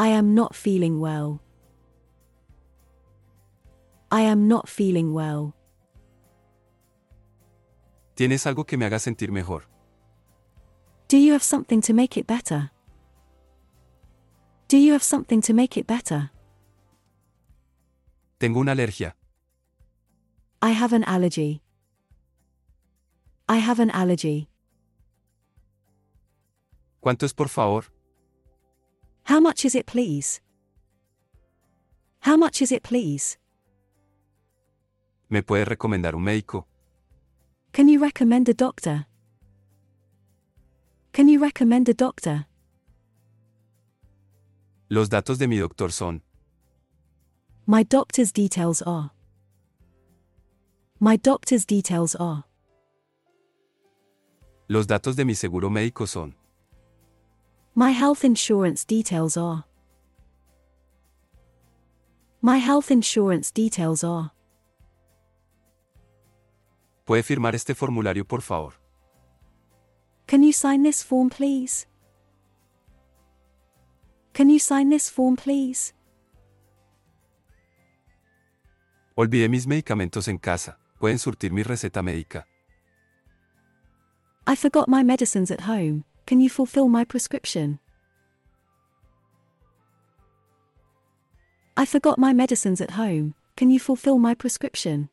I am not feeling well. I am not feeling well. ¿Tienes algo que me haga sentir mejor? Do you have something to make it better? Do you have something to make it better? Tengo una alergia. I have an allergy. I have an allergy. ¿Cuánto es por favor? How much is it, please? How much is it, please? ¿Me puede recomendar un médico? Can you recommend a doctor? Can you recommend a doctor? Los datos de mi doctor son. My doctor's details are. My doctor's details are. Los datos de mi seguro médico son. My health insurance details are. My health insurance details are. ¿Puede firmar este formulario por favor? Can you sign this form, please? Can you sign this form, please? Olvidé mis medicamentos en casa. ¿Pueden surtir mi receta médica? I forgot my medicines at home. Can you fulfill my prescription? I forgot my medicines at home. Can you fulfill my prescription?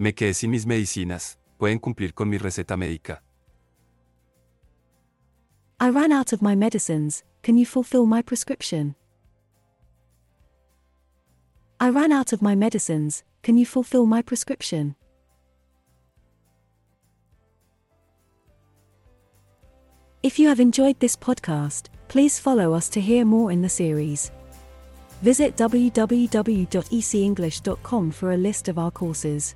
Me quedé sin mis medicinas. ¿Pueden cumplir con mi receta médica? I ran out of my medicines. Can you fulfill my prescription? I ran out of my medicines. Can you fulfill my prescription? If you have enjoyed this podcast, please follow us to hear more in the series. Visit www.ecenglish.com for a list of our courses.